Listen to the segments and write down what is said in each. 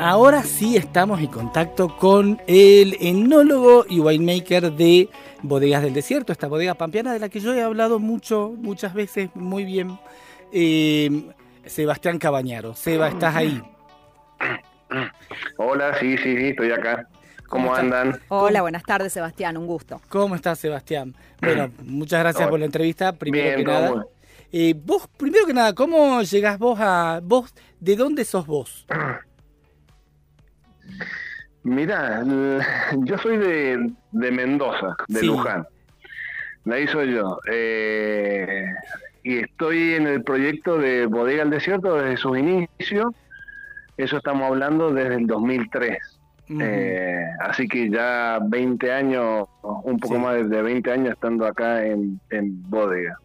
ahora sí estamos en contacto con el enólogo y winemaker de Bodegas del Desierto, esta bodega pampeana de la que yo he hablado mucho, muchas veces, muy bien. Eh, Sebastián Cabañaro. Seba, ¿estás ahí? Hola, sí, sí, sí, estoy acá. ¿Cómo andan? Hola, buenas tardes, Sebastián, un gusto. ¿Cómo estás, Sebastián? Bueno, muchas gracias por la entrevista, primero Bien, que nada. Eh, vos, primero que nada, ¿cómo llegás vos a... vos, ¿de dónde sos vos? Mira, yo soy de, de Mendoza, de Sí. Luján. La hizo yo. Eh, y estoy en el proyecto de Bodega al Desierto desde sus inicios. Eso estamos hablando desde el 2003. Ujú. Eh, así que ya 20 años, un poco Sí. más de- de 20 años estando acá en, en Bodega.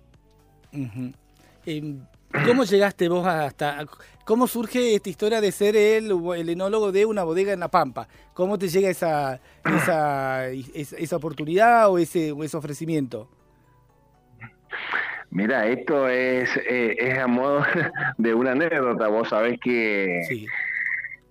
Em, ¿Cómo llegaste vos hasta... ¿Cómo surge esta historia de ser el, el enólogo de una bodega en La Pampa? ¿Cómo te llega esa, esa, esa, oportunidad o ese, o ese ofrecimiento? Mira, esto es, eh, es a modo de una anécdota. Vos sabés que Sí.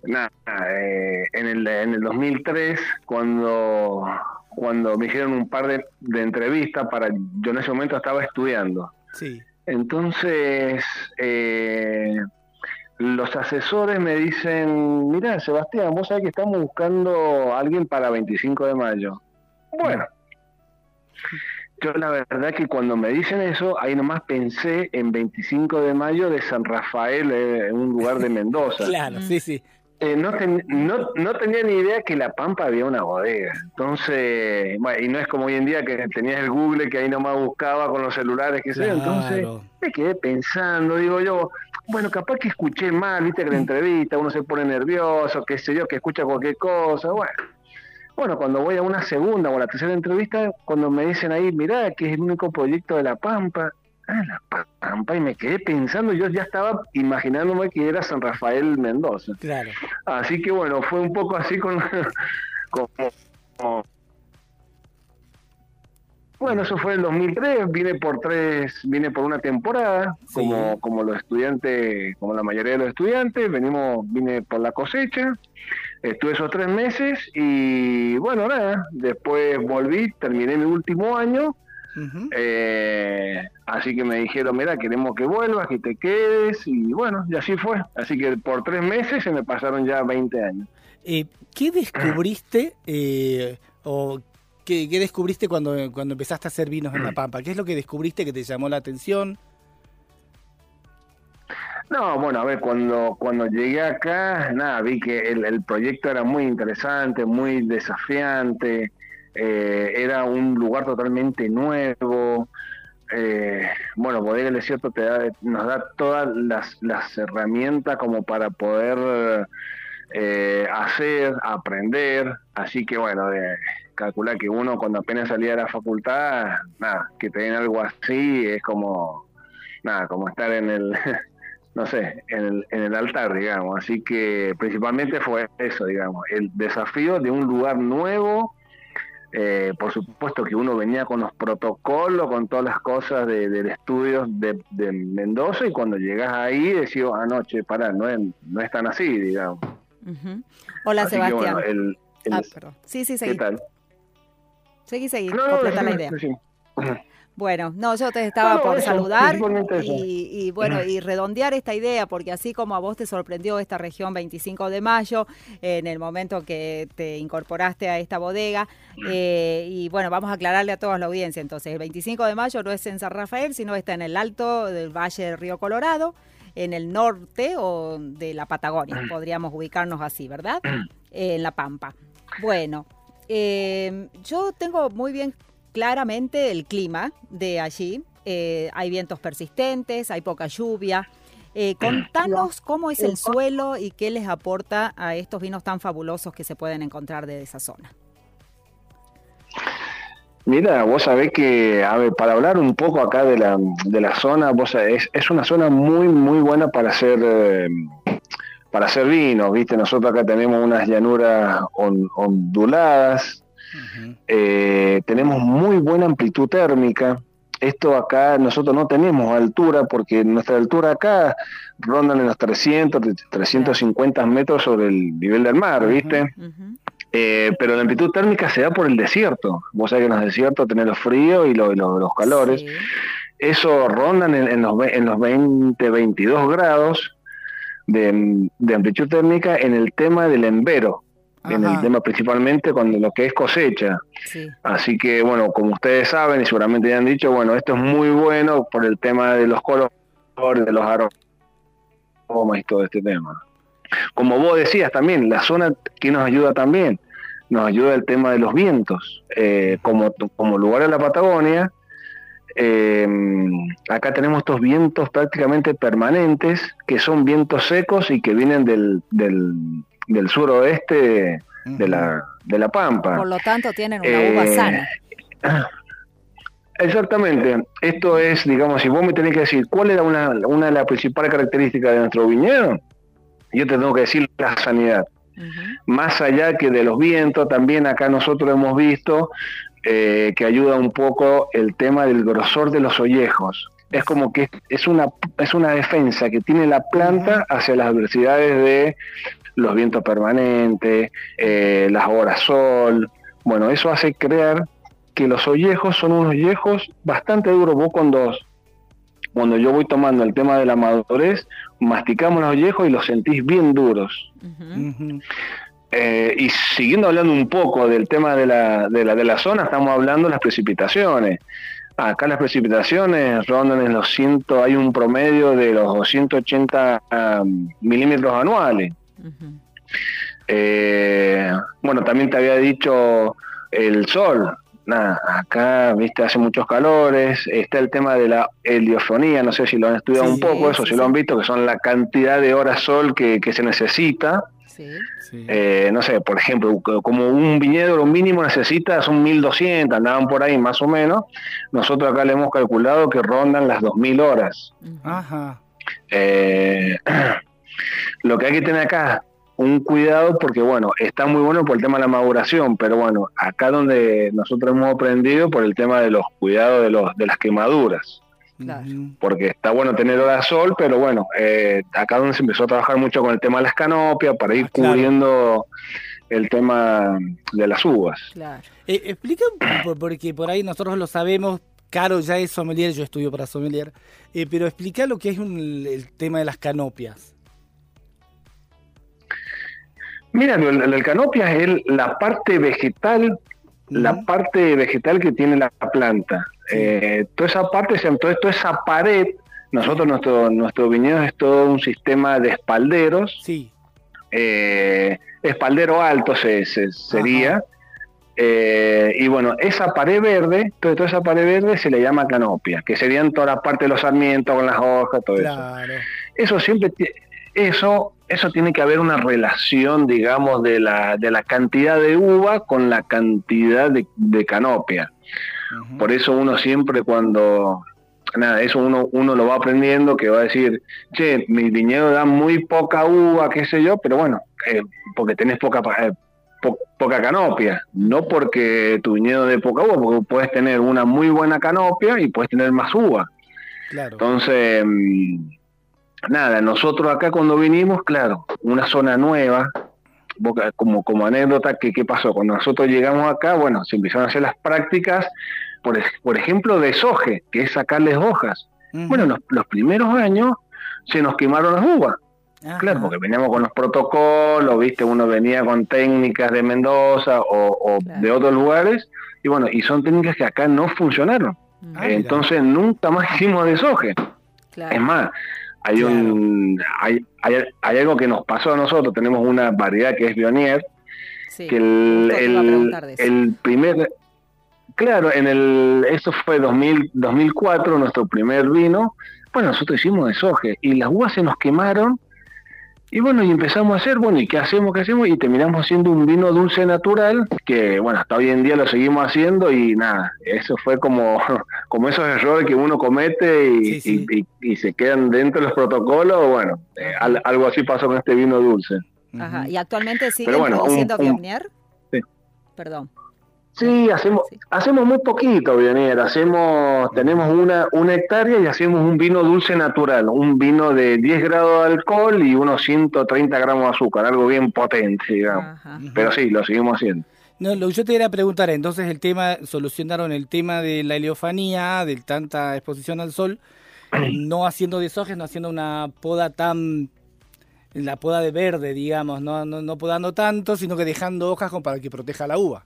Nada, eh, en, el, en el 2003, cuando, cuando me hicieron un par de, de entrevistas, para yo en ese momento estaba estudiando. Sí. Entonces, eh, los asesores me dicen, mira, Sebastián, vos sabés que estamos buscando a alguien para 25 de mayo. Bueno, yo la verdad que cuando me dicen eso, ahí nomás pensé en 25 de mayo de San Rafael, eh, en un lugar de Mendoza. Claro, sí, sí. Eh, no, ten- no, no tenía ni idea que La Pampa había una bodega. Entonces, bueno, y no es como hoy en día que tenías el Google que ahí nomás buscaba con los celulares, que sé yo. Entonces, Claro. me quedé pensando, digo yo, bueno, capaz que escuché mal, viste que la entrevista uno se pone nervioso, qué sé yo, que escucha cualquier cosa, bueno. Bueno, cuando voy a una segunda o a la tercera entrevista, cuando me dicen ahí, mirá, que es el único proyecto de La Pampa, ah, La Pampa, y me quedé pensando, yo ya estaba imaginándome que era San Rafael Mendoza. Claro. Así que bueno, fue un poco así con como, como- bueno, eso fue en el 2003, vine por tres, vine por una temporada, Sí. como como los estudiantes, como la mayoría de los estudiantes, venimos vine por la cosecha. Estuve esos tres meses y bueno, nada, después volví, terminé mi último año eh, así que me dijeron, mira, queremos que vuelvas, que te quedes, y bueno, y así fue. Así que por tres meses se me pasaron ya 20 años. Eh, ¿Qué descubriste eh, o qué, qué descubriste cuando, cuando empezaste a hacer vinos en La Pampa? ¿Qué es lo que descubriste que te llamó la atención? No, bueno, a ver, cuando, cuando llegué acá, nada, vi que el, el proyecto era muy interesante, muy desafiante, eh, era un lugar totalmente nuevo. eh, bueno, Bodega del Desierto te da, nos da todas las, las herramientas como para poder eh, hacer, aprender. Así que bueno, de, calcular que uno cuando apenas salía de la facultad, nada, que te den algo así es como, nada, como estar en el no sé, en el, en el altar, digamos. Así que principalmente fue eso, digamos, el desafío de un lugar nuevo. Eh, por supuesto que uno venía con los protocolos, con todas las cosas de, del estudio de, de Mendoza y cuando llegas ahí decís, anoche, pará, no es, no es tan así, digamos. Ujú. Hola, Así que, Sebastián. bueno, el- el- Ah, perdón. Sí, sí, ¿Qué seguí. tal? Seguí, seguí. No, no, completa la idea. Bueno, no, yo te estaba No, por eso, saludar y, y, bueno, y redondear esta idea, porque así como a vos te sorprendió esta región 25 de mayo, en el momento que te incorporaste a esta bodega, eh, y bueno, vamos a aclararle a toda la audiencia, entonces, el 25 de mayo no es en San Rafael, sino está en el alto del Valle del Río Colorado, en el norte o de la Patagonia, podríamos ubicarnos así, ¿verdad? En La Pampa. Bueno, eh, yo tengo muy bien claramente el clima de allí. Eh, hay vientos persistentes, hay poca lluvia. Eh, contanos cómo es el suelo y qué les aporta a estos vinos tan fabulosos que se pueden encontrar de esa zona. Mira, vos sabés que, para hablar un poco acá de la, de la zona, vos sabés, es, una zona muy, muy buena para hacer, eh, para hacer vinos, ¿viste? Nosotros acá tenemos unas llanuras on- onduladas, eh, tenemos muy buena amplitud térmica. Esto acá nosotros no tenemos altura porque nuestra altura acá rondan en los 300, 350 metros sobre el nivel del mar, ¿viste? Eh, pero la amplitud térmica se da por el desierto. Vos sabés que en los desiertos tenés los fríos y lo- y lo- los calores. Sí. Eso rondan en, en los, en los 20, 22 grados de, de amplitud térmica en el tema del embero, en el tema principalmente con lo que es cosecha. Sí. Así que, bueno, como ustedes saben y seguramente ya han dicho, bueno, esto es muy bueno por el tema de los colores, de los aromas y todo este tema. Como vos decías también, la zona que nos ayuda también, nos ayuda el tema de los vientos. Eh, como, como lugar en la Patagonia, eh, acá tenemos estos vientos prácticamente permanentes, que son vientos secos y que vienen del, del, del suroeste de la, de la Pampa. Por lo tanto, tienen una uva Eh, sana. Exactamente. Esto es, digamos, si vos me tenés que decir cuál era una, una de las principales características de nuestro viñedo, yo te tengo que decir la sanidad. Más allá que de los vientos, también acá nosotros hemos visto eh, que ayuda un poco el tema del grosor de los ollejos. Es como que es una, es una defensa que tiene la planta hacia las adversidades de los vientos permanentes, eh, las horas sol. Bueno, eso hace creer que los ollejos son unos ollejos bastante duros. Vos cuando, cuando yo voy tomando el tema de la madurez, masticamos los ollejos y los sentís bien duros. Eh, y siguiendo hablando un poco del tema de la, de, la, de la zona, estamos hablando de las precipitaciones. Acá las precipitaciones rondan en los 100, hay un promedio de los 280 um, milímetros anuales. Eh, bueno, también te había dicho el sol. Nada, acá, viste, hace muchos calores. Está el tema de la heliofonía, no sé si lo han estudiado un poco, eso sí, si lo han visto, que son la cantidad de horas sol que, que se necesita. Sí. Sí. Eh, no sé, por ejemplo, co- como un viñedo lo mínimo necesita son 1200, andaban por ahí más o menos. Nosotros acá le hemos calculado que rondan las 2000 horas. Ajá. Eh, lo que hay que tener acá, un cuidado porque, bueno, está muy bueno por el tema de la maduración, pero bueno, acá donde nosotros hemos aprendido por el tema de los cuidados de, los, de las quemaduras. Claro. Porque está bueno tener hora de sol, pero bueno, eh, acá donde se empezó a trabajar mucho con el tema de las canopias para ir Ah, claro. cubriendo el tema de las uvas. Claro. Eh, explica, un poco, porque por ahí nosotros lo sabemos, Caro ya es sommelier, yo estudio para sommelier, eh, pero explica lo que es un- el tema de las canopias. Mira, el, el canopia es el- la parte vegetal, la parte vegetal que tiene la planta. Eh, toda esa parte, toda, toda esa pared, nosotros, nuestro, nuestro viñedo es todo un sistema de espalderos, Sí. eh, espaldero alto se, se- sería. Eh, y bueno, esa pared verde, toda, toda esa pared verde se le llama canopia, que serían toda la parte de los sarmientos con las hojas, todo eso. Claro. Eso siempre, ti- eso, eso tiene que haber una relación, digamos, de la, de la cantidad de uva con la cantidad de, de canopia. Por eso uno siempre cuando nada, eso uno, uno lo va aprendiendo, que va a decir, che, mi viñedo da muy poca uva, qué sé yo, pero bueno, eh, porque tenés poca, eh, po- poca canopia, no porque tu viñedo dé poca uva, porque puedes tener una muy buena canopia y puedes tener más uva. Claro. Entonces, mm, nada, nosotros acá cuando vinimos, claro, una zona nueva, como, como anécdota, que, ¿qué pasó? Cuando nosotros llegamos acá, bueno, se empezaron a hacer las prácticas, por, por ejemplo, de soje, que es sacarles hojas. Bueno, los, los primeros años se nos quemaron las uvas, Ajá. claro, porque veníamos con los protocolos, viste, uno venía con técnicas de Mendoza o, o Claro. de otros lugares, y bueno, y son técnicas que acá no funcionaron. Ah, mira. Entonces nunca más hicimos de soje. claro. Es más, hay un hay, hay, hay algo que nos pasó a nosotros, tenemos una variedad que es Bionier, Sí. que el, el, primer claro, en el eso fue 2000, 2004 nuestro primer vino, bueno, nosotros hicimos de soje y las uvas se nos quemaron y bueno, y empezamos a hacer, bueno, ¿y qué hacemos? ¿Qué hacemos? Y terminamos haciendo un vino dulce natural, que bueno, hasta hoy en día lo seguimos haciendo y nada, eso fue como, como esos errores que uno comete y, Sí, sí. y- y- y se quedan dentro de los protocolos, bueno, eh, al- algo así pasó con este vino dulce. Ajá. ¿Y actualmente siguen bueno, produciendo un-? Sí. Perdón. Sí, hacemos, Sí. hacemos muy poquito, Bionier. Hacemos, tenemos una, una hectárea y hacemos un vino dulce natural, un vino de 10 grados de alcohol y unos 130 gramos de azúcar, algo bien potente, digamos. Ajá. Pero sí, lo seguimos haciendo. No, lo que yo te quería preguntar, entonces el tema, solucionaron el tema de la heliofanía, de tanta exposición al sol, no haciendo deshojes, no haciendo una poda tan, la poda de verde, digamos, no, no, no podando tanto, sino que dejando hojas como para que proteja la uva.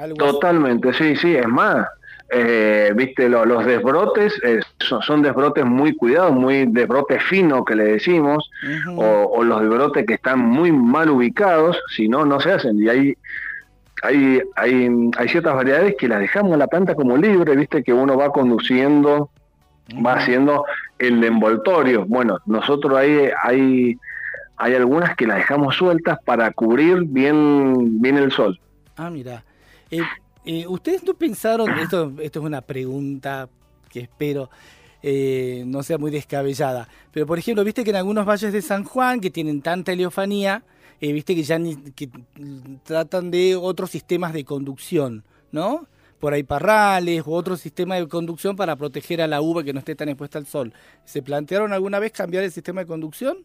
Algo así. Totalmente, sí, sí, es más. eh, viste, lo- los desbrotes eh, son, son desbrotes muy cuidados, muy desbrotes finos que le decimos, o, o los desbrotes que están muy mal ubicados, si no, no se hacen. Y hay, hay, hay, hay ciertas variedades que las dejamos a la planta como libre, viste, que uno va conduciendo, va haciendo el envoltorio. Bueno, nosotros ahí hay, hay algunas que las dejamos sueltas para cubrir bien, bien el sol. Ah, mira. Eh, eh, ¿Ustedes no pensaron, esto, esto es una pregunta que espero eh, no sea muy descabellada, pero por ejemplo, viste que en algunos valles de San Juan que tienen tanta heliofanía, viste que ya ni, que tratan de otros sistemas de conducción, ¿no? Por ahí parrales u otro sistema de conducción para proteger a la uva que no esté tan expuesta al sol. ¿Se plantearon alguna vez cambiar el sistema de conducción?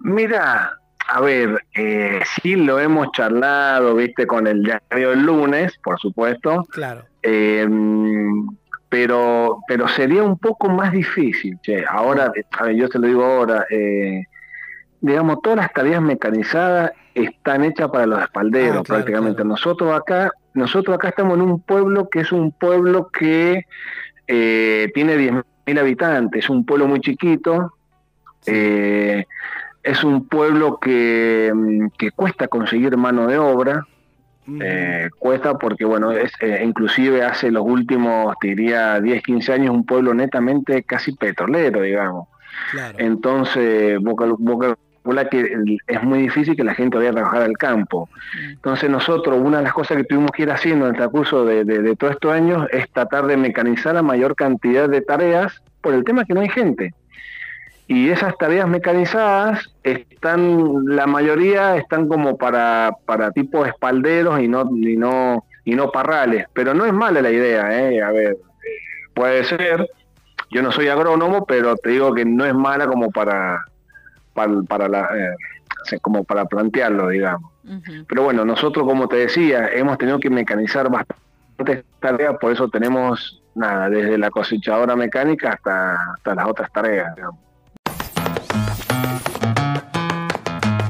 Mira, a ver, eh, sí lo hemos charlado, viste, con el diario el lunes, por supuesto, Claro. eh, pero, pero sería un poco más difícil, che. Ahora, a ver, yo te lo digo ahora, eh, digamos, todas las tareas mecanizadas están hechas para los espalderos, Ah, claro, prácticamente. claro. Nosotros acá, nosotros acá estamos en un pueblo que es un pueblo que eh, tiene 10.000 habitantes, es un pueblo muy chiquito, eh, es un pueblo que, mm, que cuesta conseguir mano de obra, eh, cuesta porque, bueno, es eh, inclusive hace los últimos, te diría, 10, 15 años, un pueblo netamente casi petrolero, digamos. claro. Entonces, calculás que es muy difícil que la gente vaya a trabajar al campo. Entonces nosotros, una de las cosas que tuvimos que ir haciendo en el transcurso de, de, de todos estos años es tratar de mecanizar la mayor cantidad de tareas por el tema que no hay gente. Y esas tareas mecanizadas están, la mayoría están como para, para tipos espalderos y no, y no, y no parrales. Pero no es mala la idea, ¿eh? A ver, puede ser. Yo no soy agrónomo, pero te digo que no es mala como para, para, para la, eh, como para plantearlo, digamos. Pero bueno, nosotros, como te decía, hemos tenido que mecanizar bastantes tareas, por eso tenemos nada, desde la cosechadora mecánica hasta, hasta las otras tareas. digamos.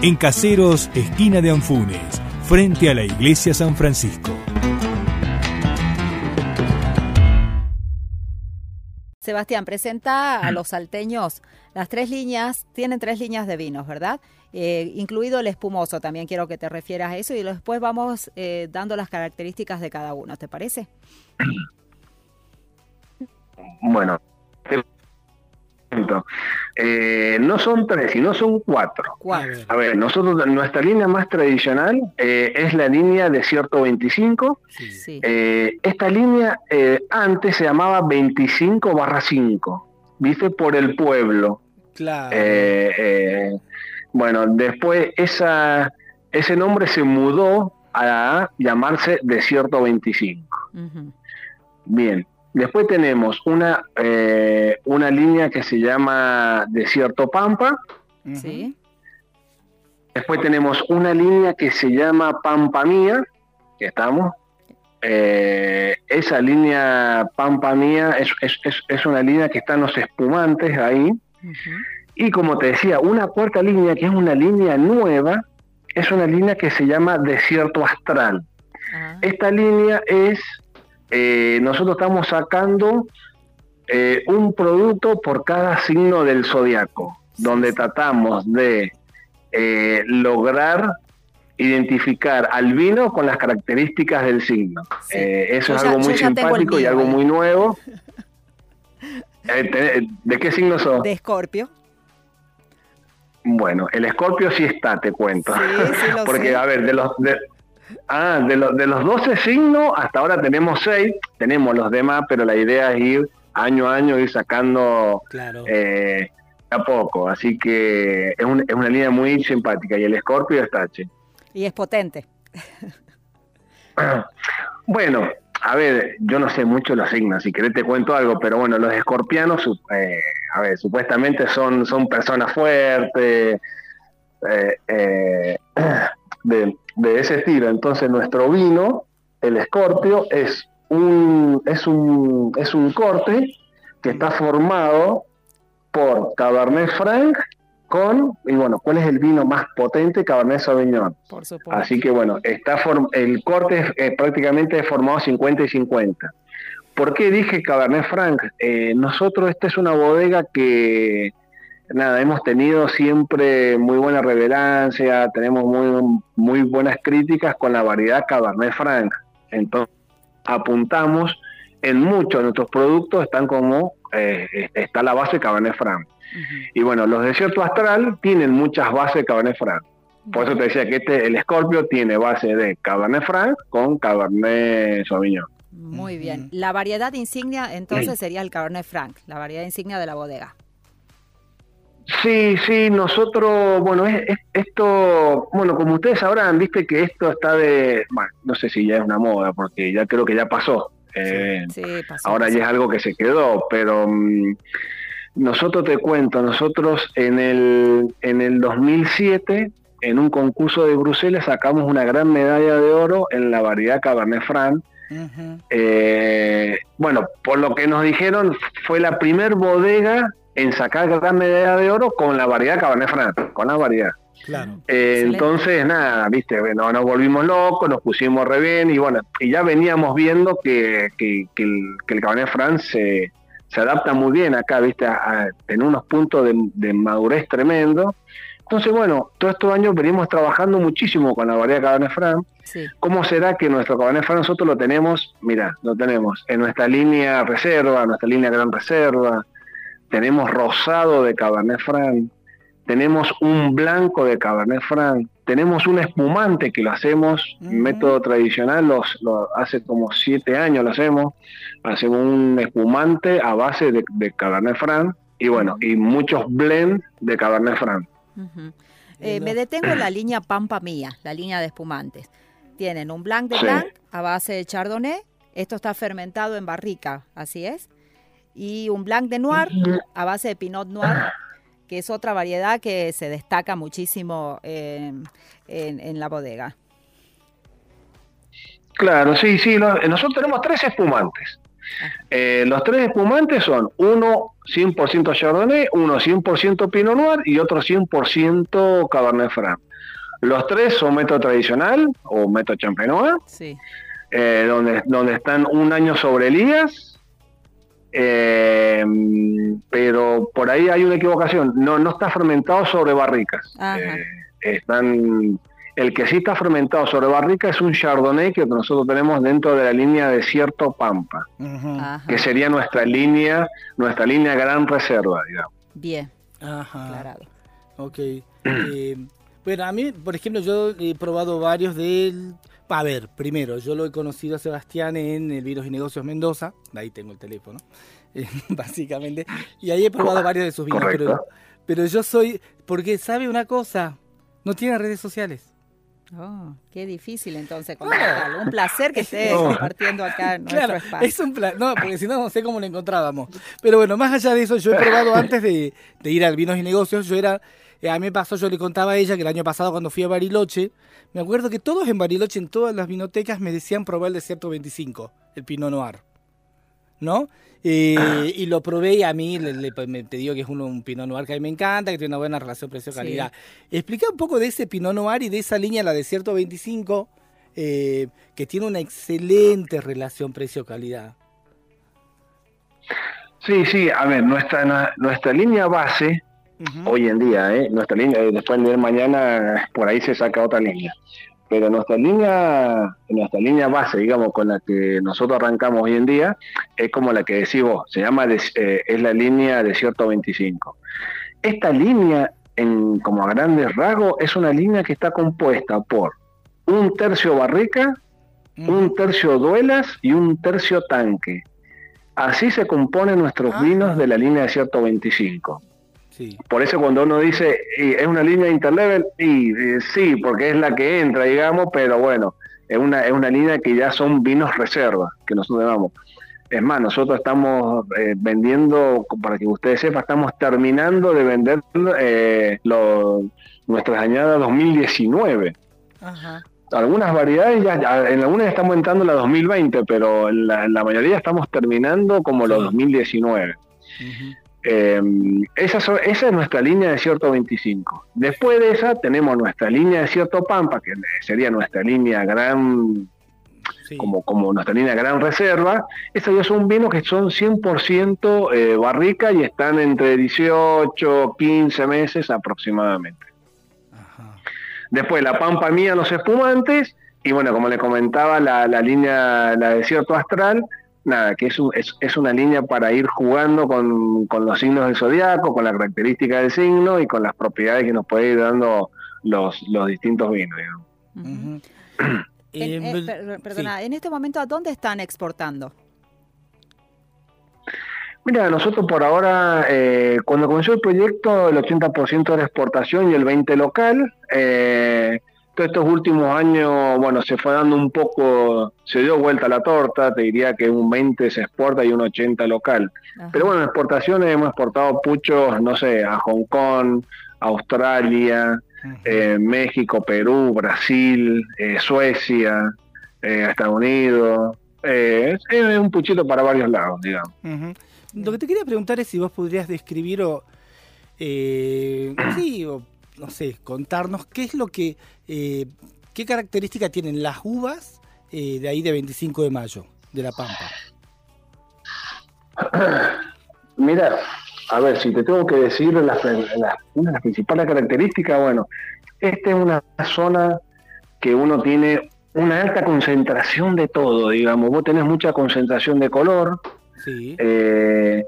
En Caseros, esquina de Anfunes, frente a la iglesia San Francisco. Sebastián, presenta a los salteños las tres líneas, tienen tres líneas de vinos, ¿verdad? Eh, incluido el espumoso, también quiero que te refieras a eso y después vamos eh, dando las características de cada uno, ¿te parece? Bueno. Eh, no son tres, sino son cuatro. Cuatro. A ver, nosotros, nuestra línea más tradicional eh, es la línea Desierto 25. Sí. Sí. Eh, esta línea eh, antes se llamaba 25 barra 5, ¿viste? Por el pueblo. Claro. Eh, eh, bueno, después esa, ese nombre se mudó a llamarse Desierto 25. Ujú. Bien, después tenemos una, eh, una línea que se llama Desierto Pampa. Sí. Después tenemos una línea que se llama Pampa Mía, que estamos. Eh, esa línea Pampa Mía es, es- es- es una línea que están los espumantes ahí. Y como te decía, una cuarta línea que es una línea nueva, es una línea que se llama Desierto Astral. Ah, Esta línea es, eh, nosotros estamos sacando eh, un producto por cada signo del zodiaco, donde tratamos de eh, lograr identificar al vino con las características del signo. Sí. Eso Yo es ya- algo muy simpático y algo muy nuevo. ¿De qué signo sos? de Escorpio. Bueno, el escorpio sí está, te cuento. Sí, sí lo Porque, sé. a ver, de los, de, ah, de, los, de los 12 signos, hasta ahora tenemos 6, tenemos los demás, pero la idea es ir año a año, ir sacando Claro. eh, a poco. Así que es, un- es una línea muy simpática. Y el escorpio es tache. Y es potente. Bueno, a ver, yo no sé mucho los signos, si querés te cuento algo, pero bueno, los escorpianos, eh, a ver, supuestamente son, son personas fuertes, eh, eh, de, de ese estilo. Entonces nuestro vino, el escorpio, es un, es un, es un corte que está formado por Cabernet Franc con, y bueno, ¿cuál es el vino más potente? Cabernet Sauvignon. Por supuesto. Así que bueno, está form- el corte es eh, prácticamente formado 50 y 50. ¿Por qué dije Cabernet Franc? Eh, nosotros, esta es una bodega que, nada, hemos tenido siempre muy buena revelancia, tenemos muy, muy buenas críticas con la variedad Cabernet Franc. Entonces, apuntamos en muchos de nuestros productos, están como, eh, está la base Cabernet Franc. Y bueno, los desiertos astral tienen muchas bases Cabernet Franc. Por eso te decía que este, el Scorpio tiene base de Cabernet Franc con Cabernet Sauvignon. Muy bien. La variedad insignia entonces sería el Cabernet Franc, la variedad insignia de la bodega. Sí, sí, nosotros, bueno, es, es- esto, bueno, como ustedes sabrán, viste que esto está de, bueno, no sé si ya es una moda, porque ya creo que ya pasó. Eh, Sí, pasó. ahora ya es algo que se quedó, pero mm, nosotros te cuento, nosotros en el, en el 2007, en un concurso de Bruselas, sacamos una gran medalla de oro en la variedad Cabernet Franc. Eh, bueno, por lo que nos dijeron, fue la primer bodega en sacar gran medalla de oro con la variedad Cabernet Franc, con la variedad. Claro. Eh, entonces, nada, viste, bueno, nos volvimos locos, nos pusimos re bien y bueno, y ya veníamos viendo que, que- que el, que el Cabernet Franc se, se adapta muy bien acá, viste, a, a- en unos puntos de, de madurez tremendo. Entonces, bueno, todos estos años venimos trabajando muchísimo con la variedad Cabernet Franc. Sí. ¿Cómo será que nuestro Cabernet Franc nosotros lo tenemos? Mira, lo tenemos en nuestra línea reserva, nuestra línea gran reserva, tenemos rosado de Cabernet Franc, tenemos un blanco de Cabernet Franc, tenemos un espumante que lo hacemos, método tradicional, los, lo- hace como siete años lo hacemos, hacemos un espumante a base de, de Cabernet Franc y bueno, y muchos blends de Cabernet Franc. Eh, me detengo en la línea Pampa Mía, la línea de espumantes. Tienen un Blanc de Sí. Blanc a base de Chardonnay. Esto está fermentado en barrica, así es. Y un Blanc de Noir a base de Pinot Noir, que es otra variedad que se destaca muchísimo en, en- en la bodega. Claro, sí, sí. nosotros tenemos tres espumantes. Eh, los tres espumantes son uno 100% Chardonnay, uno 100% Pinot Noir y otro 100% Cabernet Franc. Los tres son método tradicional o método Champenois, Sí. eh, donde, donde están un año sobre Elías eh, pero por ahí hay una equivocación. No, no está fermentado sobre barricas. Eh, están, el que sí está fermentado sobre barrica es un Chardonnay que nosotros tenemos dentro de la línea Desierto Pampa, que sería nuestra línea, nuestra línea Gran Reserva, digamos. Bien, Ajá. aclarado. Ok. Eh, bueno, a mí, por ejemplo, yo he probado varios del... A ver, primero, yo lo he conocido a Sebastián en el Vinos y Negocios Mendoza, de ahí tengo el teléfono, eh, básicamente, y ahí he probado varios de sus vinos, pero yo soy, porque sabe una cosa, no tiene redes sociales. Oh, qué difícil entonces contactarlo. Un placer que estés No. compartiendo acá en nuestro Claro, espacio. es un plan, no, porque si no, no sé cómo lo encontrábamos. Pero bueno, más allá de eso, yo he probado antes de, de ir al Vinos y Negocios, yo era, eh, a mí me pasó, yo le contaba a ella que el año pasado cuando fui a Bariloche, me acuerdo que todos en Bariloche, en todas las vinotecas, me decían probar el Desierto 25, el Pinot Noir, ¿no? Eh, y lo probé y a mí le, le- me- te digo que es uno, un Pinot Noir que a mí me encanta, que tiene una buena relación precio-calidad. Explica un poco de ese Pinot Noir y de esa línea, la Desierto 25, eh, que tiene una excelente relación precio-calidad. Sí, sí, a ver, nuestra, nuestra línea base, hoy en día, ¿eh? nuestra línea, eh, después de mañana, por ahí se saca otra línea. Pero nuestra línea, nuestra línea base, digamos, con la que nosotros arrancamos hoy en día, es como la que decís vos, se llama, eh, es la línea Desierto 25. Esta línea, en, como a grandes rasgos, es una línea que está compuesta por un tercio barrica, un tercio duelas y un tercio tanque. Así se componen nuestros Ah. vinos de la línea Desierto 25. Sí. Por eso cuando uno dice, "Y es una línea interlevel, y sí, porque es la que entra, digamos, pero bueno, es una, es una línea que ya son vinos reserva, que nosotros llamamos. Es más, nosotros estamos eh, vendiendo, para que ustedes sepan, estamos terminando de vender eh, lo- nuestras añadas 2019. Ajá. Algunas variedades, ya, ya- en algunas estamos entrando la 2020, pero en la, en la mayoría estamos terminando como los Sí. 2019. Ujú. Eh, esa, so- esa es nuestra línea de Desierto 25. Después de esa tenemos nuestra línea de Desierto Pampa, que sería nuestra línea gran, Sí. como, como nuestra línea gran reserva. Esas ya son vinos que son 100% eh, barrica y están entre 18, 15 meses aproximadamente. Ajá. Después la Pampa mía, los espumantes, y bueno, como le comentaba, la, la línea, la Desierto Astral, nada, que es, un- es, es una línea para ir jugando con, con los signos del zodiaco, con la característica del signo y con las propiedades que nos puede ir dando los, los distintos vinos. Ujú. En- Eh, per- perdona, en este momento, ¿a dónde están exportando? Mira, nosotros por ahora, eh, cuando comenzó el proyecto, el 80% era exportación y el 20% local. Eh, todos estos últimos años, bueno, se fue dando un poco, se dio vuelta la torta, te diría que un 20 se exporta y un 80 local. Ajá. Pero bueno, en exportaciones hemos exportado puchos, no sé, a Hong Kong, Australia, eh, México, Perú, Brasil, eh, Suecia, eh, Estados Unidos. Es, un puchito para varios lados, digamos. Lo que te quería preguntar es si vos podrías describir o, sí, o no sé, contarnos qué es lo que, eh, qué característica tienen las uvas eh, de ahí de 25 de mayo, de La Pampa. Mira, a ver, si te tengo que decir las, las- una de las principales características, bueno, esta es una zona que uno tiene una alta concentración de todo, digamos. Vos tenés mucha concentración de color, Sí. eh,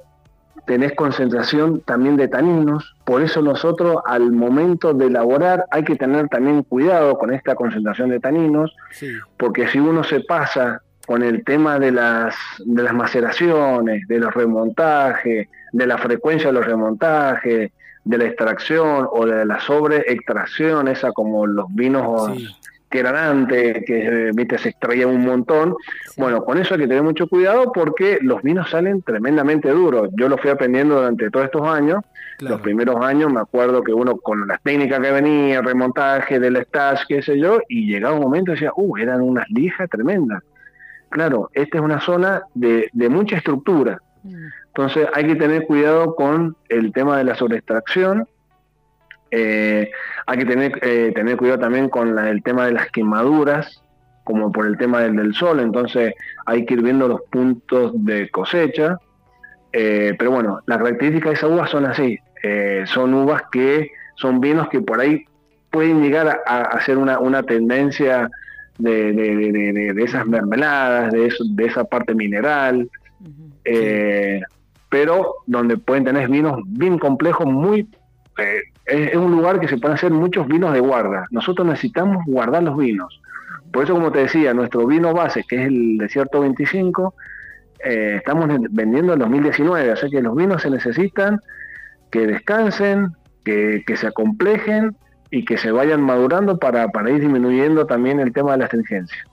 tenés concentración también de taninos, por eso nosotros al momento de elaborar hay que tener también cuidado con esta concentración de taninos, Sí. porque si uno se pasa con el tema de las, de las maceraciones, de los remontajes, de la frecuencia de los remontajes, de la extracción o de la sobreextracción, esa como los vinos Sí. Que eran antes, que eh, viste, se extraían un montón. Sí. Bueno, con eso hay que tener mucho cuidado porque los vinos salen tremendamente duros. Yo lo fui aprendiendo durante todos estos años. Claro. Los primeros años me acuerdo que uno con las técnicas que venía, remontaje del stash, qué sé yo, y llegaba un momento y decía, uh, eran unas lijas tremendas. Claro, esta es una zona de, de mucha estructura. Mm. Entonces hay que tener cuidado con el tema de la sobreextracción. Eh, hay que tener, eh, tener cuidado también con la- el tema de las quemaduras, como por el tema del, del sol. Entonces hay que ir viendo los puntos de cosecha. Eh, pero bueno, la característica de esas uvas son así. Eh, son uvas que son vinos que por ahí pueden llegar a, a ser una, una tendencia de, de- de- esas mermeladas, de, eso- de esa parte mineral, eh, pero donde pueden tener vinos bien complejos, muy... eh, es, es un lugar que se pueden hacer muchos vinos de guarda. Nosotros necesitamos guardar los vinos. Por eso, como te decía, nuestro vino base, que es el Desierto 25, eh, estamos en- vendiendo en 2019, así que los vinos se necesitan que descansen, que, que se acomplejen y que se vayan madurando para, para ir disminuyendo también el tema de la astringencia.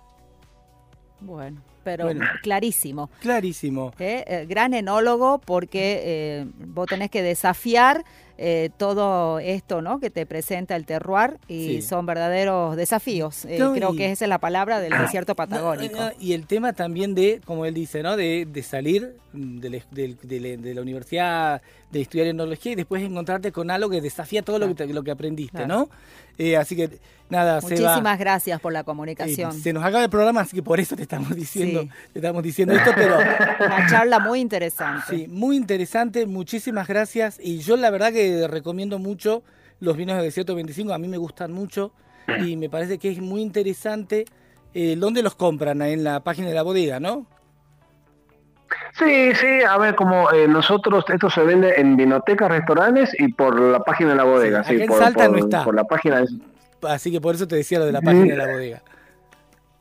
Bueno, pero Bueno. clarísimo. Clarísimo. ¿eh? Eh, gran enólogo porque eh, vos tenés que desafiar eh, todo esto ¿no? que te presenta el terroir y Sí. son verdaderos desafíos. Eh, No, creo y- que esa es la palabra del desierto patagónico. No, y el tema también de, como él dice, ¿no? De, de salir de la universidad, de estudiar enología y después encontrarte con algo que desafía todo lo, que, te- lo que aprendiste, Claro. ¿no? Eh, así que, nada, Seba, Muchísimas gracias por la eh, comunicación. se nos acaba el programa, así que por eso te estamos diciendo, Sí. te estamos diciendo esto, pero Una charla muy interesante. sí, muy interesante, muchísimas gracias. Y yo la verdad que recomiendo mucho los vinos de Desierto 25, a mí me gustan mucho y me parece que es muy interesante. Eh, ¿Dónde los compran? En la página de la bodega, ¿no? Sí, sí, a ver, como eh, nosotros, esto se vende en vinotecas, restaurantes y por la página de la bodega. Sí, Sí, por, Salta por- no está. por la página. de- Así que por eso te decía lo de la página de la bodega.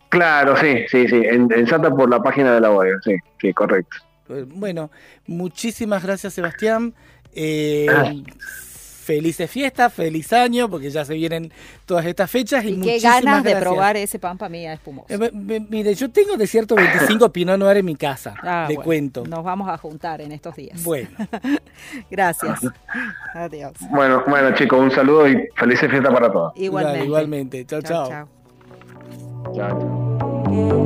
Claro, sí, sí, sí, en, en Salta por la página de la bodega, sí, sí, correcto. Eh, Bueno, muchísimas gracias Sebastián. Eh, Ah. Felices fiestas, feliz año, porque ya se vienen todas estas fechas. Y, Y qué muchísimas ganas de gracias. probar ese pampa mía espumoso. Eh, me- me- mire, yo tengo Desierto 25 Pinot Noir en mi casa, Ah, le bueno, cuento. Nos vamos a juntar en estos días. Bueno, Gracias. Adiós. Bueno, bueno chicos, un saludo y felices fiestas para todos. Igualmente. dale, igualmente. Chao, chao. chao. Chao, chao.